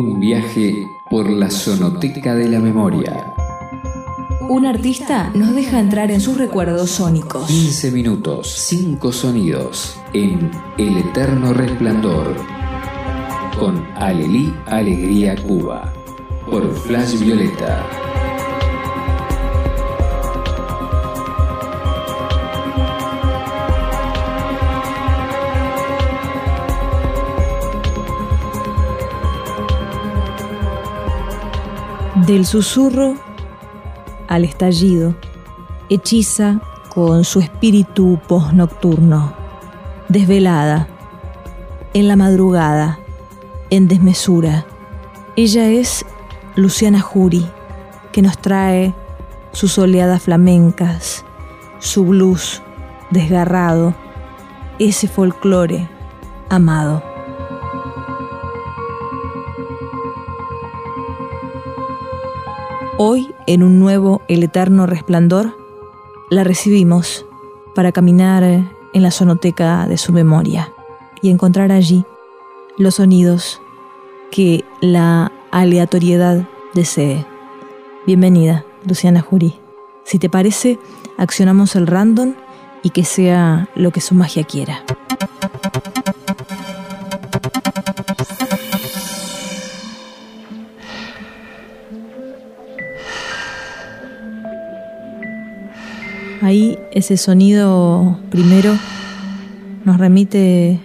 Un viaje por la sonoteca de la memoria. Un artista nos deja entrar en sus recuerdos sónicos. 15 minutos, 5 sonidos en El Eterno Resplandor. Con Alelí Alegría Cuba. Por Flash Violeta. Del susurro al estallido, hechiza con su espíritu posnocturno, desvelada, en la madrugada, en desmesura. Ella es Luciana Jury, que nos trae sus oleadas flamencas, su blues desgarrado, ese folclore amado. Hoy, en un nuevo El Eterno Resplandor, la recibimos para caminar en la sonoteca de su memoria y encontrar allí los sonidos que la aleatoriedad desee. Bienvenida, Luciana Jury. Si te parece, accionamos el random y que sea lo que su magia quiera. Ahí ese sonido primero nos remite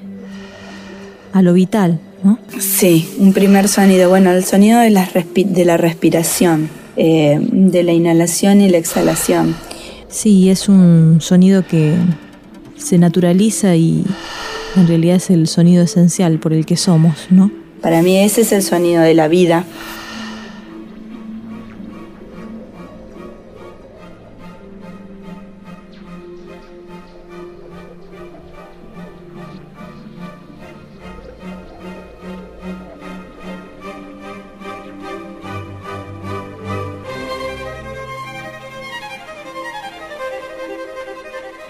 a lo vital, ¿no? Sí, un primer sonido. Bueno, el sonido de la, de la respiración, eh, de la inhalación y la exhalación. Sí, es un sonido que se naturaliza y en realidad es el sonido esencial por el que somos, ¿no? Para mí ese es el sonido de la vida.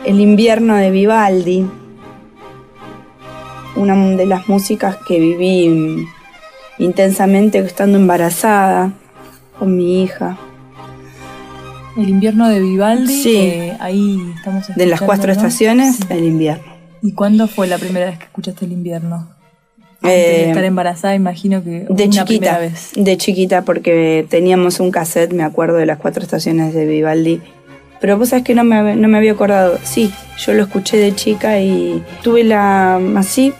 El invierno de Vivaldi, una de las músicas que viví intensamente estando embarazada con mi hija. El invierno de Vivaldi, Sí. ahí estamos De las cuatro estaciones, Sí. el invierno. ¿Y cuándo fue la primera vez que escuchaste el invierno? Antes Eh, de estar embarazada, imagino que De una chiquita, vez. de chiquita, porque teníamos un cassette, me acuerdo de las cuatro estaciones de Vivaldi. Pero vos sabés que no me, no me había acordado. Sí, yo lo escuché de chica y tuve la. así,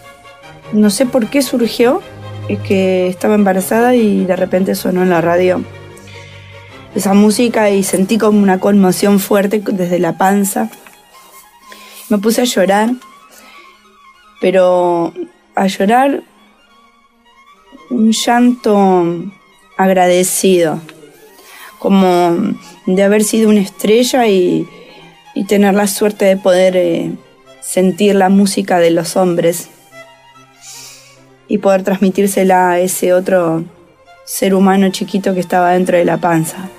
no sé por qué surgió, es que estaba embarazada y de repente sonó en la radio esa música y sentí como una conmoción fuerte desde la panza. Me puse a llorar, pero a llorar un llanto agradecido, como de haber sido una estrella y, tener la suerte de poder eh, sentir la música de los hombres y poder transmitírsela a ese otro ser humano chiquito que estaba dentro de la panza.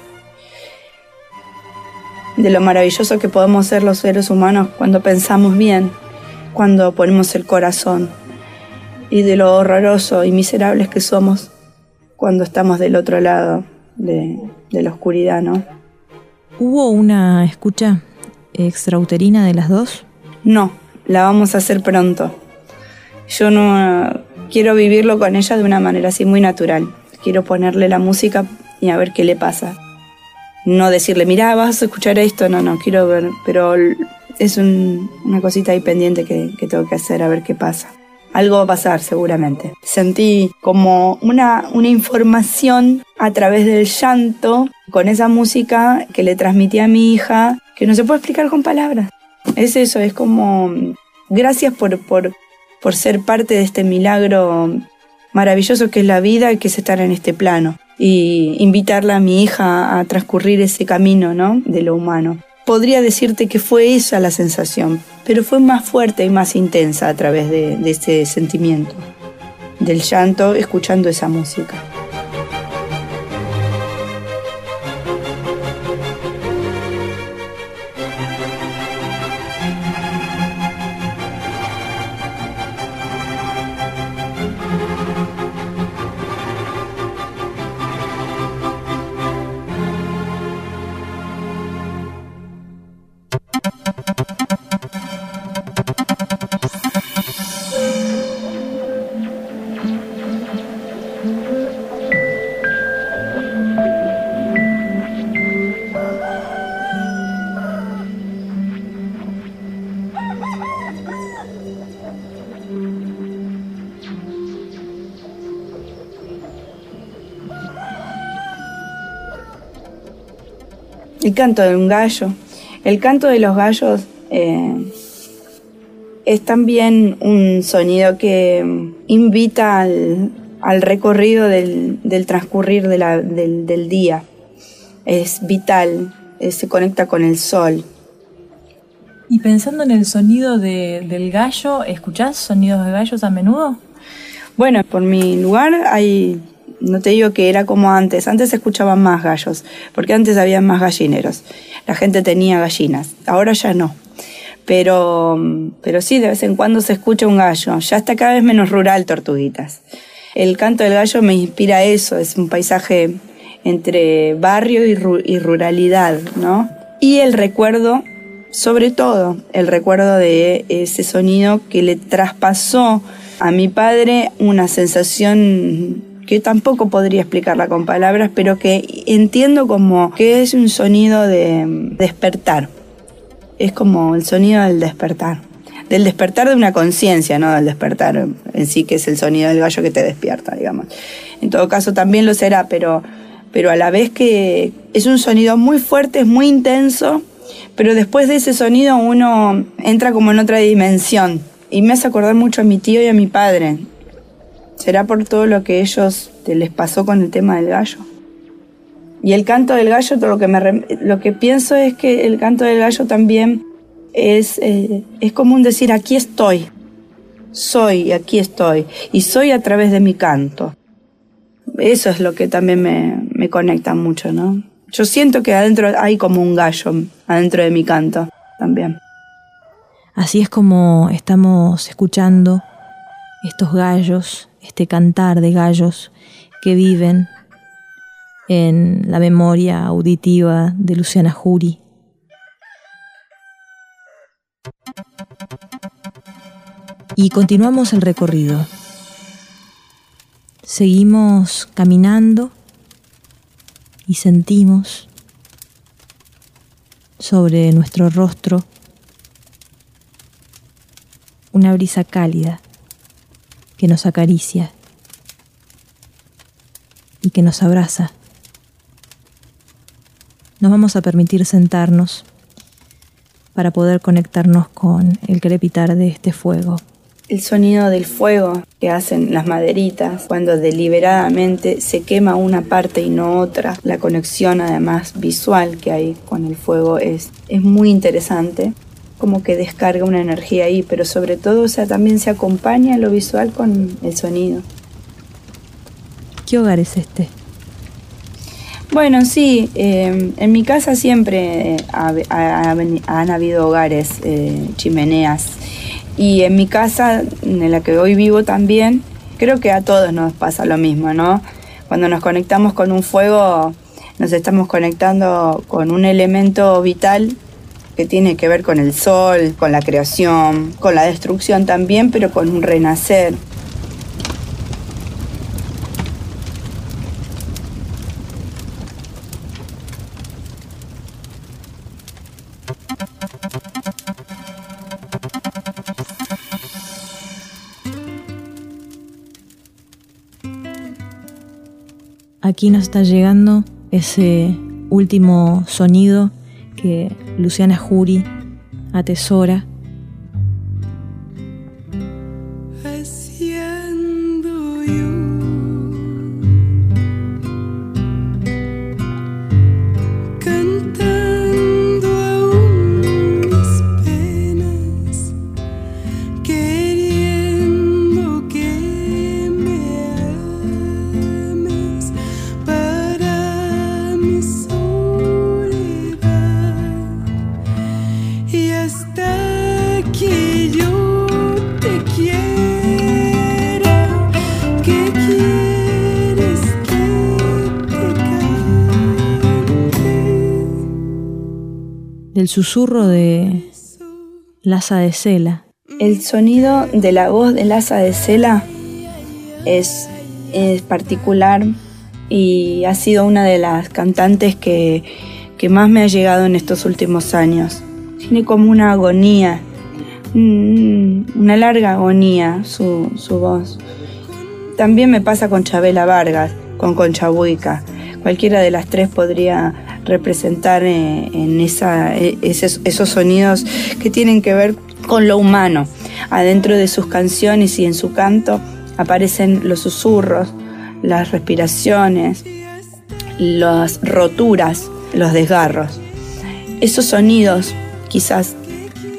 De lo maravilloso que podemos ser los seres humanos cuando pensamos bien, cuando ponemos el corazón y de lo horroroso y miserables que somos cuando estamos del otro lado de, de la oscuridad, ¿no? ¿Hubo una escucha extrauterina de las dos? No, la vamos a hacer pronto. Yo no quiero vivirlo con ella de una manera así muy natural. Quiero ponerle la música y a ver qué le pasa. No decirle, mira, vas a escuchar esto, no, no, quiero ver, pero es un- una cosita ahí pendiente que, que tengo que hacer a ver qué pasa. Algo va a pasar seguramente. Sentí como una, una información a través del llanto con esa música que le transmití a mi hija que no se puede explicar con palabras. Es eso, es como gracias por, por, por ser parte de este milagro maravilloso que es la vida y que es estar en este plano. Y invitarla a mi hija a transcurrir ese camino, ¿no? De lo humano. Podría decirte que fue esa la sensación, pero fue más fuerte y más intensa a través de, de ese sentimiento, del llanto, escuchando esa música. El canto de un gallo. El canto de los gallos eh, es también un sonido que invita al, recorrido del, transcurrir del, día. Es vital, eh, se conecta con el sol. Y pensando en el sonido del gallo, ¿escuchás sonidos de gallos a menudo? Bueno, por mi lugar hay, no te digo que era como antes, antes se escuchaban más gallos, porque antes había más gallineros, la gente tenía gallinas, ahora ya no. Pero, pero sí, de vez en cuando se escucha un gallo, ya está cada vez menos rural Tortuguitas. El canto del gallo me inspira eso, es un paisaje entre barrio y, y ruralidad, ¿no? Y el recuerdo sobre todo el recuerdo de ese sonido que le traspasó a mi padre una sensación que tampoco podría explicarla con palabras, pero que entiendo como que es un sonido de despertar. Es como el sonido del despertar. Del despertar de una conciencia, no del despertar en sí, que es el sonido del gallo que te despierta, digamos. En todo caso también lo será, pero, pero a la vez que es un sonido muy fuerte, es muy intenso, pero después de ese sonido uno entra como en otra dimensión y me hace acordar mucho a mi tío y a mi padre. ¿Será por todo lo que ellos les pasó con el tema del gallo? Y el canto del gallo, lo que, me, lo que pienso es que el canto del gallo también es, eh, es como un decir, aquí estoy, soy aquí estoy, y soy a través de mi canto. Eso es lo que también me, me conecta mucho, ¿no? Yo siento que adentro hay como un gallo, adentro de mi canto también. Así es como estamos escuchando estos gallos, este cantar de gallos que viven en la memoria auditiva de Luciana Jury. Y continuamos el recorrido. Seguimos caminando y sentimos sobre nuestro rostro una brisa cálida que nos acaricia y que nos abraza. Nos vamos a permitir sentarnos para poder conectarnos con el crepitar de este fuego el sonido del fuego que hacen las maderitas cuando deliberadamente se quema una parte y no otra. La conexión además visual que hay con el fuego es, es muy interesante, como que descarga una energía ahí, pero sobre todo o sea, también se acompaña lo visual con el sonido. ¿Qué hogar es este? Bueno, sí, eh, en mi casa siempre han habido hogares, eh, chimeneas y en mi casa, en la que hoy vivo también, creo que a todos nos pasa lo mismo, ¿no? Cuando nos conectamos con un fuego, nos estamos conectando con un elemento vital que tiene que ver con el sol, con la creación, con la destrucción también, pero con un renacer. aquí nos está llegando ese último sonido que Luciana Jury atesora el susurro de Laza de Cela. El sonido de la voz de Laza de Cela es, particular y ha sido una de las cantantes que, más me ha llegado en estos últimos años. Tiene como una agonía, una larga agonía su, su voz. También me pasa con Chabela Vargas, con Concha Buica. Cualquiera de las tres podría representar eh, en esa, esos, esos sonidos que tienen que ver con lo humano. Adentro de sus canciones y en su canto aparecen los susurros, las respiraciones, las roturas, los desgarros. Esos sonidos, quizás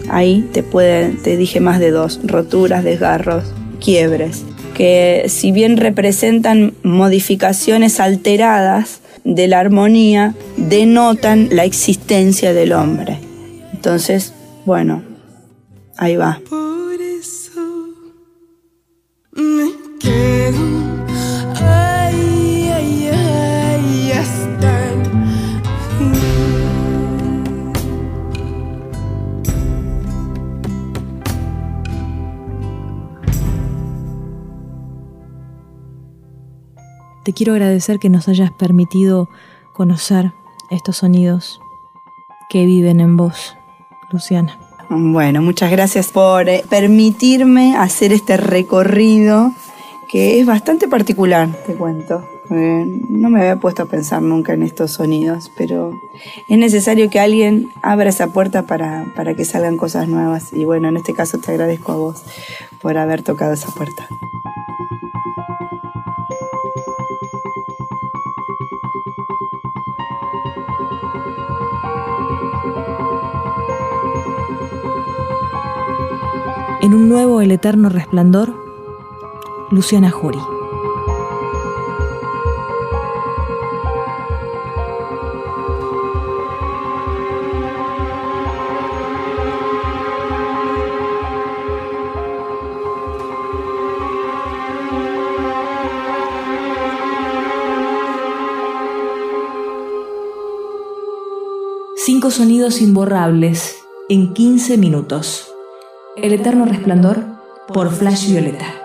ahí te pueden, te dije más de dos, roturas, desgarros, quiebres, que si bien representan modificaciones alteradas de la armonía, denotan la existencia del hombre. Entonces, bueno, ahí va. Quiero agradecer que nos hayas permitido conocer estos sonidos que viven en vos, Luciana. Bueno, muchas gracias por eh, permitirme hacer este recorrido que es bastante particular, te cuento. No me había puesto a pensar nunca en estos sonidos, pero es necesario que alguien abra esa puerta para, para que salgan cosas nuevas. Y bueno, en este caso te agradezco a vos por haber tocado esa puerta. En un nuevo El Eterno Resplandor, Luciana Jury. Cinco sonidos imborrables en 15 minutos. El eterno resplandor por Flash Violeta.